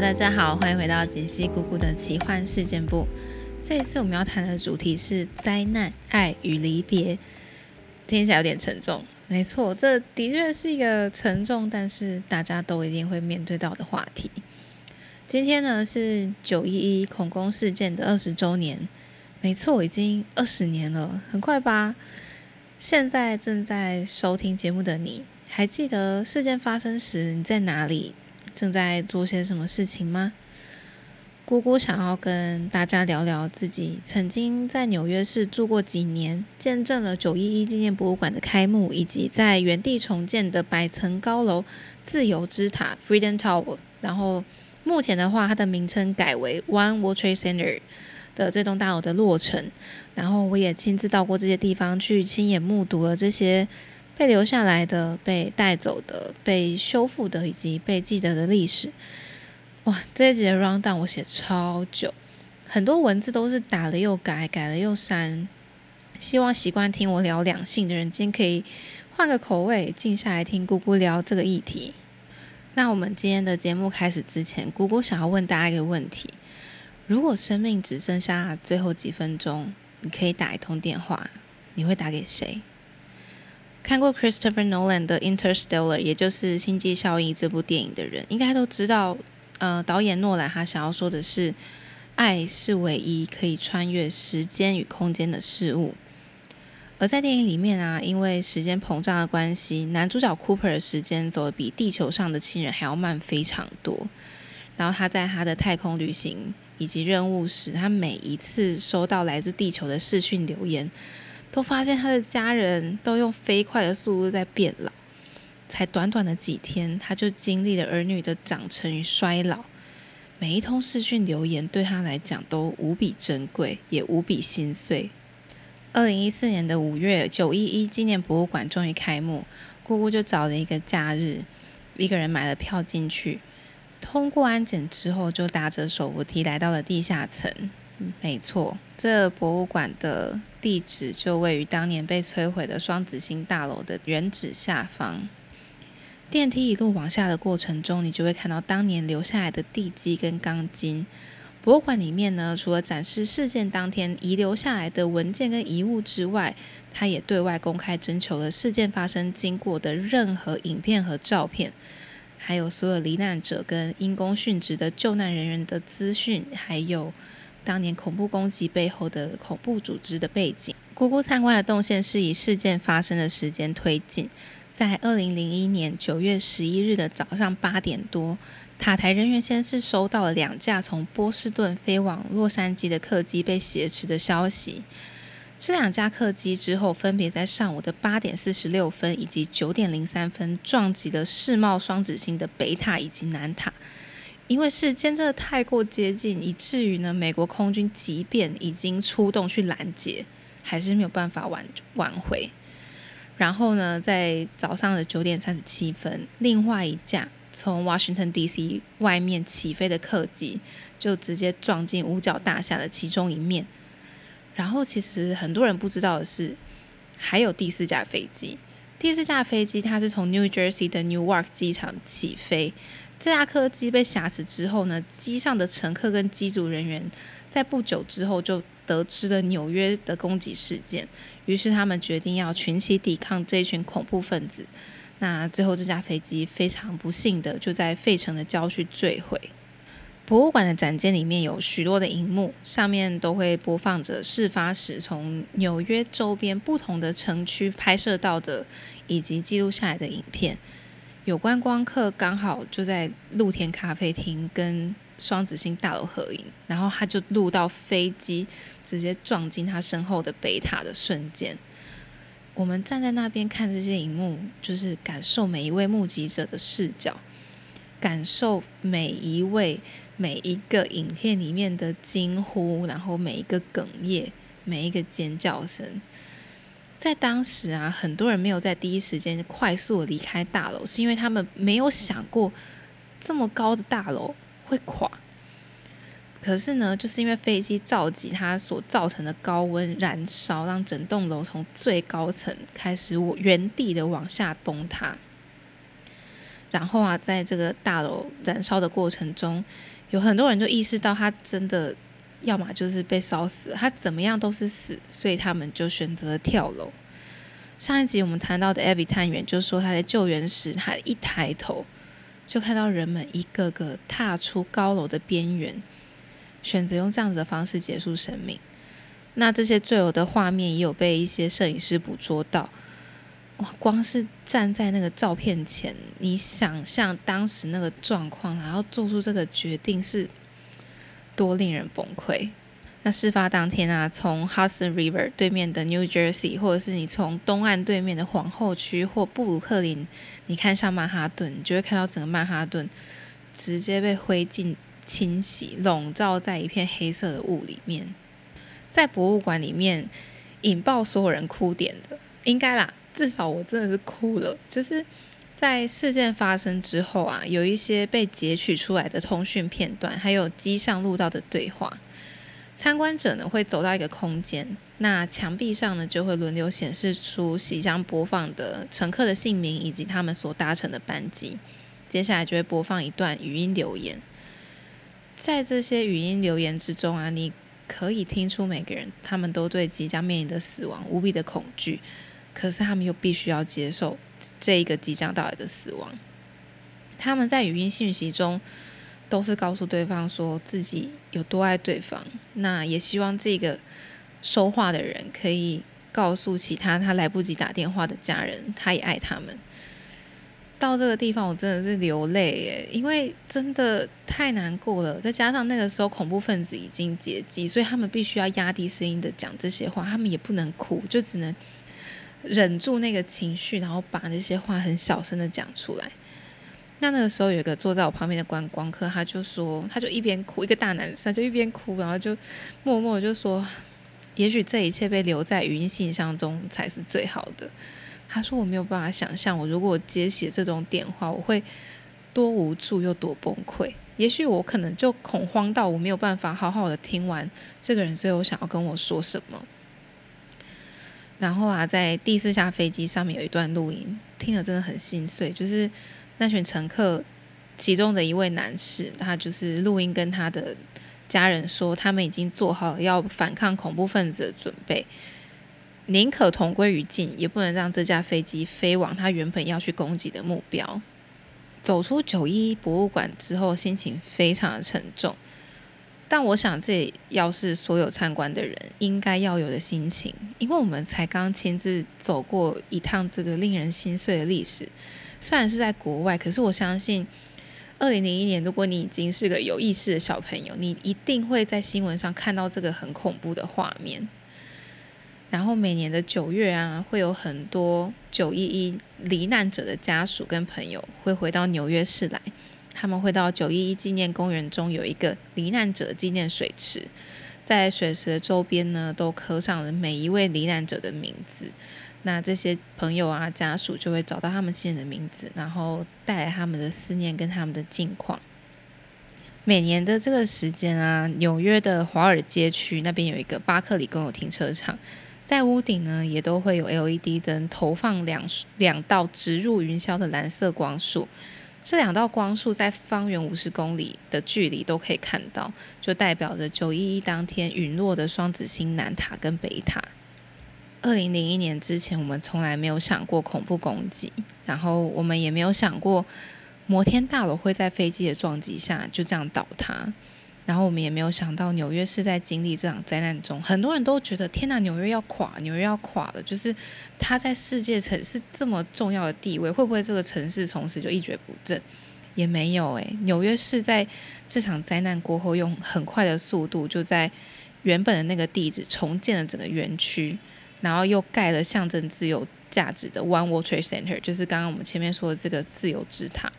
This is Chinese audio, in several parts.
大家好，欢迎回到杰西姑姑的奇幻事件部。这一次我们要谈的主题是灾难、爱与离别，听起来有点沉重。没错，这的确是一个沉重，但是大家都一定会面对到的话题。今天呢是九一一恐攻事件的二十周年，没错，已经二十年了，很快吧？现在正在收听节目的你，还记得事件发生时你在哪里？正在做些什么事情吗？姑姑想要跟大家聊聊自己曾经在纽约市住过几年，见证了九一一纪念博物馆的开幕，以及在原地重建的百层高楼自由之塔 （Freedom Tower）。然后目前的话，它的名称改为 One World Trade Center 的这栋大楼的落成。然后我也亲自到过这些地方，去亲眼目睹了这些。被留下来的、被带走的、被修复的以及被记得的历史，哇！这一集的 round down 我写超久，很多文字都是打了又改，改了又删。希望习惯听我聊两性的人，今天可以换个口味，静下来听姑姑聊这个议题。那我们今天的节目开始之前，姑姑想要问大家一个问题：如果生命只剩下最后几分钟，你可以打一通电话，你会打给谁？看过 Christopher Nolan 的 Interstellar，也就是《星际效应》这部电影的人，应该都知道，呃，导演诺兰他想要说的是，爱是唯一可以穿越时间与空间的事物。而在电影里面啊，因为时间膨胀的关系，男主角 Cooper 的时间走得比地球上的亲人还要慢非常多。然后他在他的太空旅行以及任务时，他每一次收到来自地球的视讯留言。都发现他的家人都用飞快的速度在变老，才短短的几天，他就经历了儿女的长成与衰老。每一通视讯留言对他来讲都无比珍贵，也无比心碎。二零一四年的五月，九一一纪念博物馆终于开幕，姑姑就找了一个假日，一个人买了票进去。通过安检之后，就搭着手扶梯来到了地下层。没错，这博物馆的地址就位于当年被摧毁的双子星大楼的原址下方。电梯一路往下的过程中，你就会看到当年留下来的地基跟钢筋。博物馆里面呢，除了展示事件当天遗留下来的文件跟遗物之外，它也对外公开征求了事件发生经过的任何影片和照片，还有所有罹难者跟因公殉职的救难人员的资讯，还有。当年恐怖攻击背后的恐怖组织的背景。姑姑参观的动线是以事件发生的时间推进。在二零零一年九月十一日的早上八点多，塔台人员先是收到了两架从波士顿飞往洛杉矶的客机被挟持的消息。这两架客机之后分别在上午的八点四十六分以及九点零三分撞击了世贸双子星的北塔以及南塔。因为时间真的太过接近，以至于呢，美国空军即便已经出动去拦截，还是没有办法挽挽回。然后呢，在早上的九点三十七分，另外一架从 Washington D.C. 外面起飞的客机就直接撞进五角大厦的其中一面。然后，其实很多人不知道的是，还有第四架飞机。第四架飞机它是从 New Jersey 的 Newark 机场起飞。这架客机被挟持之后呢，机上的乘客跟机组人员在不久之后就得知了纽约的攻击事件，于是他们决定要群起抵抗这群恐怖分子。那最后这架飞机非常不幸的就在费城的郊区坠毁。博物馆的展间里面有许多的荧幕，上面都会播放着事发时从纽约周边不同的城区拍摄到的以及记录下来的影片。有观光客刚好就在露天咖啡厅跟双子星大楼合影，然后他就录到飞机直接撞进他身后的北塔的瞬间。我们站在那边看这些荧幕，就是感受每一位目击者的视角，感受每一位每一个影片里面的惊呼，然后每一个哽咽，每一个尖叫声。在当时啊，很多人没有在第一时间快速离开大楼，是因为他们没有想过这么高的大楼会垮。可是呢，就是因为飞机造极它所造成的高温燃烧，让整栋楼从最高层开始我原地的往下崩塌。然后啊，在这个大楼燃烧的过程中，有很多人就意识到他真的要么就是被烧死，他怎么样都是死，所以他们就选择了跳楼。上一集我们谈到的艾比探员就说，他在救援时，他一抬头就看到人们一个个踏出高楼的边缘，选择用这样子的方式结束生命。那这些坠楼的画面也有被一些摄影师捕捉到。哇，光是站在那个照片前，你想象当时那个状况，然后做出这个决定是多令人崩溃。那事发当天啊，从 Hudson River 对面的 New Jersey，或者是你从东岸对面的皇后区或布鲁克林，你看向曼哈顿，你就会看到整个曼哈顿直接被灰烬侵袭，笼罩在一片黑色的雾里面。在博物馆里面引爆所有人哭点的，应该啦。至少我真的是哭了，就是在事件发生之后啊，有一些被截取出来的通讯片段，还有机上录到的对话。参观者呢会走到一个空间，那墙壁上呢就会轮流显示出即将播放的乘客的姓名以及他们所搭乘的班机。接下来就会播放一段语音留言，在这些语音留言之中啊，你可以听出每个人他们都对即将面临的死亡无比的恐惧。可是他们又必须要接受这一个即将到来的死亡。他们在语音信息中都是告诉对方说自己有多爱对方，那也希望这个说话的人可以告诉其他他来不及打电话的家人，他也爱他们。到这个地方，我真的是流泪耶，因为真的太难过了。再加上那个时候恐怖分子已经接机，所以他们必须要压低声音的讲这些话，他们也不能哭，就只能。忍住那个情绪，然后把那些话很小声的讲出来。那那个时候有一个坐在我旁边的观光客，他就说，他就一边哭，一个大男生就一边哭，然后就默默就说，也许这一切被留在语音信箱中才是最好的。他说我没有办法想象，我如果接起这种电话，我会多无助又多崩溃。也许我可能就恐慌到我没有办法好好的听完这个人最后想要跟我说什么。然后啊，在第四架飞机上面有一段录音，听了真的很心碎。就是那群乘客其中的一位男士，他就是录音跟他的家人说，他们已经做好要反抗恐怖分子的准备，宁可同归于尽，也不能让这架飞机飞往他原本要去攻击的目标。走出九一博物馆之后，心情非常的沉重。但我想，这要是所有参观的人应该要有的心情，因为我们才刚亲自走过一趟这个令人心碎的历史。虽然是在国外，可是我相信，二零零一年，如果你已经是个有意识的小朋友，你一定会在新闻上看到这个很恐怖的画面。然后每年的九月啊，会有很多九一一罹难者的家属跟朋友会回到纽约市来。他们会到九一一纪念公园中有一个罹难者纪念水池，在水池的周边呢，都刻上了每一位罹难者的名字。那这些朋友啊、家属就会找到他们亲人的名字，然后带来他们的思念跟他们的近况。每年的这个时间啊，纽约的华尔街区那边有一个巴克里公有停车场，在屋顶呢也都会有 LED 灯投放两两道直入云霄的蓝色光束。这两道光束在方圆五十公里的距离都可以看到，就代表着九一一当天陨落的双子星南塔跟北塔。二零零一年之前，我们从来没有想过恐怖攻击，然后我们也没有想过摩天大楼会在飞机的撞击下就这样倒塌。然后我们也没有想到，纽约是在经历这场灾难中，很多人都觉得天哪，纽约要垮，纽约要垮了。就是它在世界城市这么重要的地位，会不会这个城市从此就一蹶不振？也没有诶，纽约是在这场灾难过后，用很快的速度就在原本的那个地址重建了整个园区，然后又盖了象征自由价值的 One World Trade Center，就是刚刚我们前面说的这个自由之塔。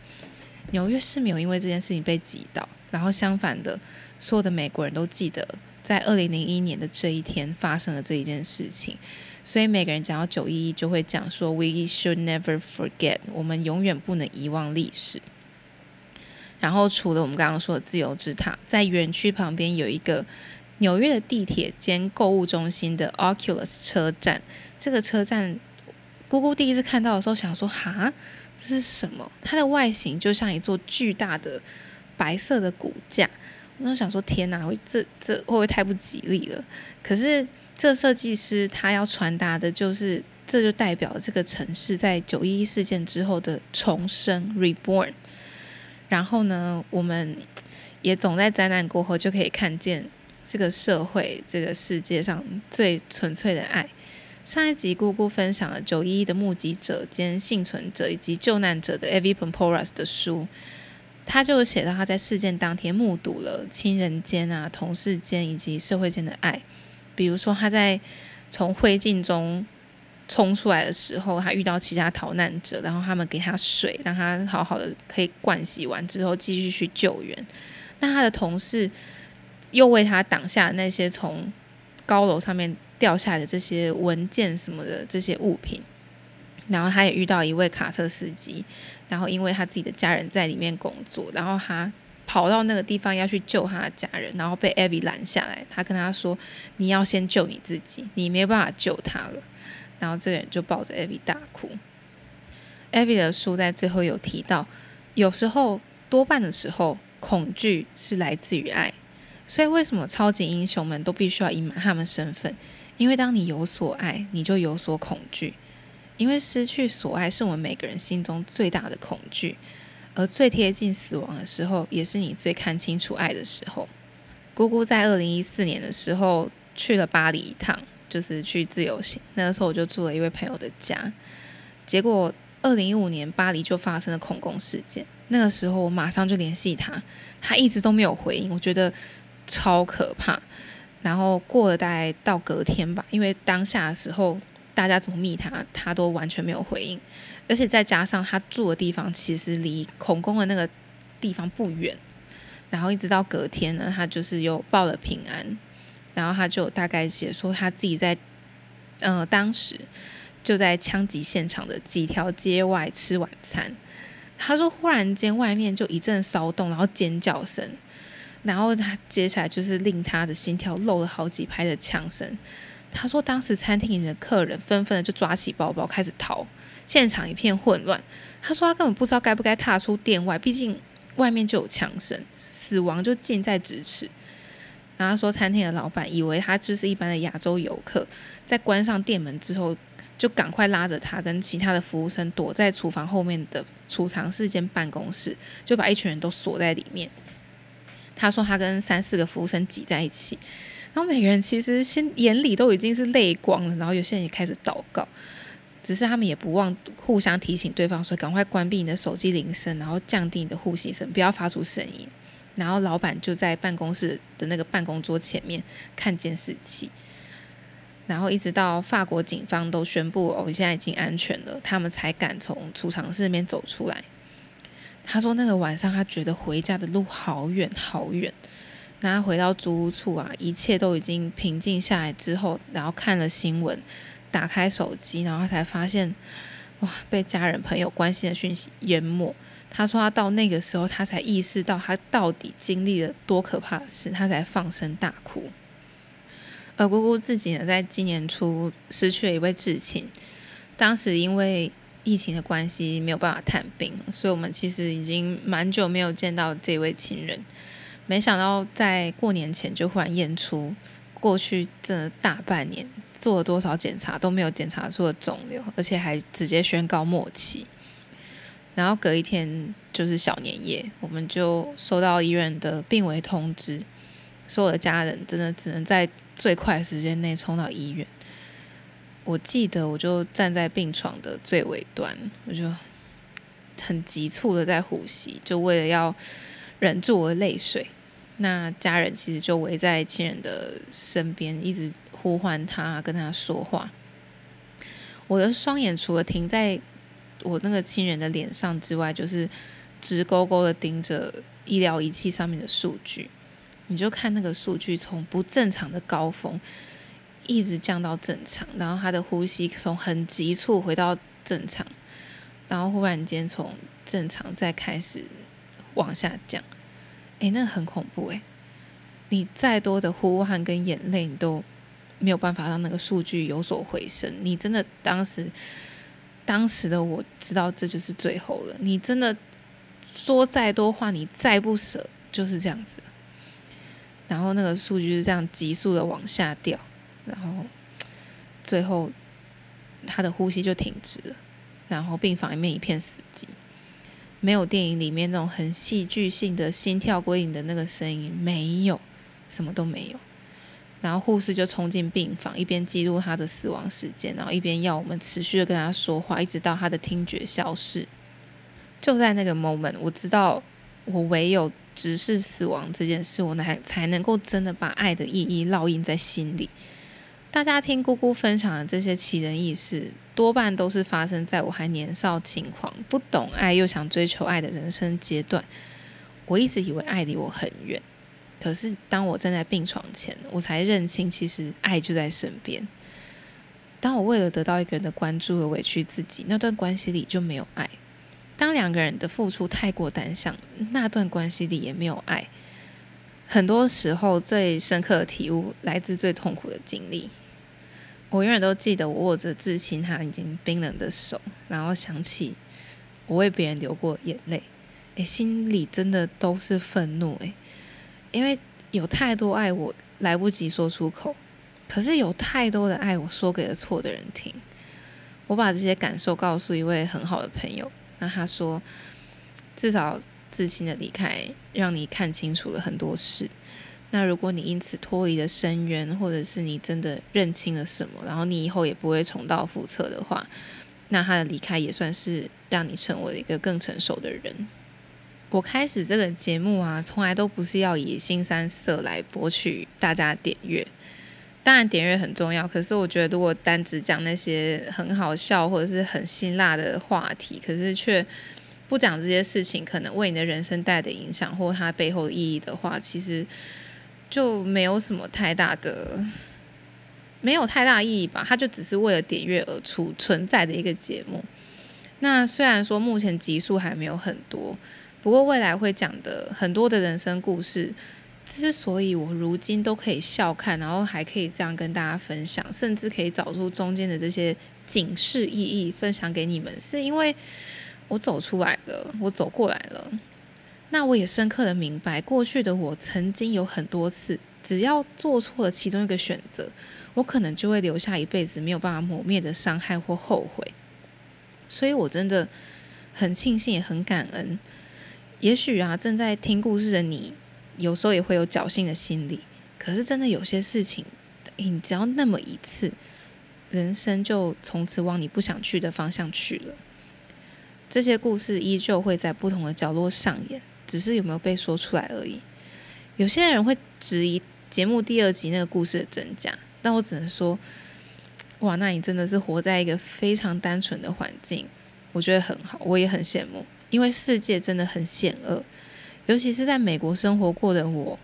纽约市没有因为这件事情被挤倒。然后相反的，所有的美国人都记得在二零零一年的这一天发生了这一件事情，所以每个人讲到九一一就会讲说 “We should never forget”，我们永远不能遗忘历史。然后除了我们刚刚说的自由之塔，在园区旁边有一个纽约的地铁兼购物中心的 Oculus 车站，这个车站姑姑第一次看到的时候想说哈。这是什么？它的外形就像一座巨大的白色的骨架。我就想说，天哪，这这会不会太不吉利了？可是这设计师他要传达的就是，这就代表这个城市在九一一事件之后的重生 （reborn）。然后呢，我们也总在灾难过后就可以看见这个社会、这个世界上最纯粹的爱。上一集姑姑分享了九一一的目击者兼幸存者以及救难者的 Evie p o m p o r a s 的书，他就写到他在事件当天目睹了亲人间啊、同事间以及社会间的爱。比如说他在从灰烬中冲出来的时候，他遇到其他逃难者，然后他们给他水，让他好好的可以灌洗完之后继续去救援。那他的同事又为他挡下那些从高楼上面。掉下来的这些文件什么的这些物品，然后他也遇到一位卡车司机，然后因为他自己的家人在里面工作，然后他跑到那个地方要去救他的家人，然后被艾比拦下来。他跟他说：“你要先救你自己，你没有办法救他了。”然后这个人就抱着艾比大哭。艾比的书在最后有提到，有时候多半的时候，恐惧是来自于爱。所以为什么超级英雄们都必须要隐瞒他们身份？因为当你有所爱，你就有所恐惧。因为失去所爱是我们每个人心中最大的恐惧，而最贴近死亡的时候，也是你最看清楚爱的时候。姑姑在二零一四年的时候去了巴黎一趟，就是去自由行。那个时候我就住了一位朋友的家。结果二零一五年巴黎就发生了恐攻事件。那个时候我马上就联系他，他一直都没有回应，我觉得超可怕。然后过了大概到隔天吧，因为当下的时候大家怎么密他，他都完全没有回应，而且再加上他住的地方其实离孔宫的那个地方不远，然后一直到隔天呢，他就是又报了平安，然后他就大概写说他自己在呃当时就在枪击现场的几条街外吃晚餐，他说忽然间外面就一阵骚动，然后尖叫声。然后他接下来就是令他的心跳漏了好几拍的枪声。他说，当时餐厅里的客人纷纷的就抓起包包开始逃，现场一片混乱。他说他根本不知道该不该踏出店外，毕竟外面就有枪声，死亡就近在咫尺。然后说，餐厅的老板以为他就是一般的亚洲游客，在关上店门之后，就赶快拉着他跟其他的服务生躲在厨房后面的储藏室间办公室，就把一群人都锁在里面。他说他跟三四个服务生挤在一起，然后每个人其实先眼里都已经是泪光了，然后有些人也开始祷告，只是他们也不忘互相提醒对方说赶快关闭你的手机铃声，然后降低你的呼吸声，不要发出声音。然后老板就在办公室的那个办公桌前面看监视器，然后一直到法国警方都宣布哦现在已经安全了，他们才敢从储藏室里面走出来。他说：“那个晚上，他觉得回家的路好远好远。那他回到租屋处啊，一切都已经平静下来之后，然后看了新闻，打开手机，然后才发现，哇，被家人朋友关心的讯息淹没。他说他到那个时候，他才意识到他到底经历了多可怕的事，他才放声大哭。而姑姑自己呢，在今年初失去了一位至亲，当时因为。”疫情的关系没有办法探病，所以我们其实已经蛮久没有见到这位亲人。没想到在过年前就忽然验出过去这大半年做了多少检查都没有检查出的肿瘤，而且还直接宣告末期。然后隔一天就是小年夜，我们就收到医院的病危通知，所有的家人真的只能在最快时间内冲到医院。我记得，我就站在病床的最尾端，我就很急促的在呼吸，就为了要忍住我的泪水。那家人其实就围在亲人的身边，一直呼唤他，跟他说话。我的双眼除了停在我那个亲人的脸上之外，就是直勾勾的盯着医疗仪器上面的数据。你就看那个数据从不正常的高峰。一直降到正常，然后他的呼吸从很急促回到正常，然后忽然间从正常再开始往下降，诶，那很恐怖诶。你再多的呼喊跟眼泪，你都没有办法让那个数据有所回升。你真的当时当时的我知道这就是最后了。你真的说再多话，你再不舍，就是这样子。然后那个数据是这样急速的往下掉，然后最后他的呼吸就停止了，然后病房里面一片死寂，没有电影里面那种很戏剧性的心跳归零的那个声音，没有，什么都没有。然后护士就冲进病房，一边记录他的死亡时间，然后一边要我们持续的跟他说话，一直到他的听觉消失。就在那个 moment，我知道我唯有直视死亡这件事，我才才能够真的把爱的意义烙印在心里。大家听姑姑分享的这些奇人异事，多半都是发生在我还年少轻狂、不懂爱又想追求爱的人生阶段。我一直以为爱离我很远。可是，当我站在病床前，我才认清，其实爱就在身边。当我为了得到一个人的关注而委屈自己，那段关系里就没有爱。当两个人的付出太过单向，那段关系里也没有爱。很多时候，最深刻的体悟来自最痛苦的经历。我永远都记得，我握着至亲他已经冰冷的手，然后想起我为别人流过眼泪，诶，心里真的都是愤怒，诶。因为有太多爱，我来不及说出口；可是有太多的爱，我说给了错的人听。我把这些感受告诉一位很好的朋友，那他说，至少至亲的离开让你看清楚了很多事。那如果你因此脱离了深渊，或者是你真的认清了什么，然后你以后也不会重蹈覆辙的话，那他的离开也算是让你成为了一个更成熟的人。我开始这个节目啊，从来都不是要以新三色来博取大家点阅。当然点阅很重要，可是我觉得如果单只讲那些很好笑或者是很辛辣的话题，可是却不讲这些事情可能为你的人生带的影响或它背后的意义的话，其实就没有什么太大的没有太大意义吧。它就只是为了点阅而出存在的一个节目。那虽然说目前集数还没有很多。不过未来会讲的很多的人生故事，之所以我如今都可以笑看，然后还可以这样跟大家分享，甚至可以找出中间的这些警示意义分享给你们，是因为我走出来了，我走过来了。那我也深刻的明白，过去的我曾经有很多次，只要做错了其中一个选择，我可能就会留下一辈子没有办法抹灭的伤害或后悔。所以我真的很庆幸，也很感恩。也许啊，正在听故事的你，有时候也会有侥幸的心理。可是，真的有些事情，你只要那么一次，人生就从此往你不想去的方向去了。这些故事依旧会在不同的角落上演，只是有没有被说出来而已。有些人会质疑节目第二集那个故事的真假，但我只能说，哇，那你真的是活在一个非常单纯的环境，我觉得很好，我也很羡慕。因为世界真的很险恶，尤其是在美国生活过的我，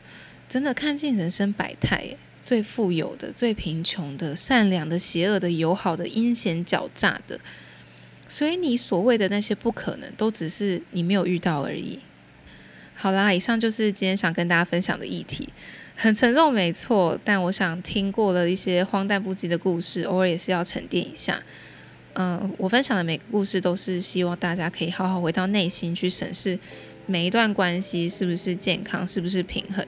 真的看尽人生百态，最富有的、最贫穷的、善良的、邪恶的、友好的、阴险狡诈的。所以你所谓的那些不可能，都只是你没有遇到而已。好啦，以上就是今天想跟大家分享的议题，很沉重，没错。但我想听过了一些荒诞不羁的故事，偶尔也是要沉淀一下。嗯，我分享的每个故事都是希望大家可以好好回到内心去审视每一段关系是不是健康，是不是平衡。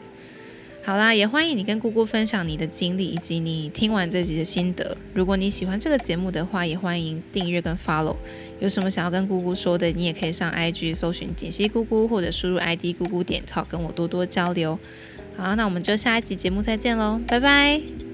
好啦，也欢迎你跟姑姑分享你的经历以及你听完这集的心得。如果你喜欢这个节目的话，也欢迎订阅跟 follow。有什么想要跟姑姑说的，你也可以上 IG 搜寻锦溪姑姑，或者输入 ID 姑姑点 talk 跟我多多交流。好，那我们就下一集节目再见喽，拜拜。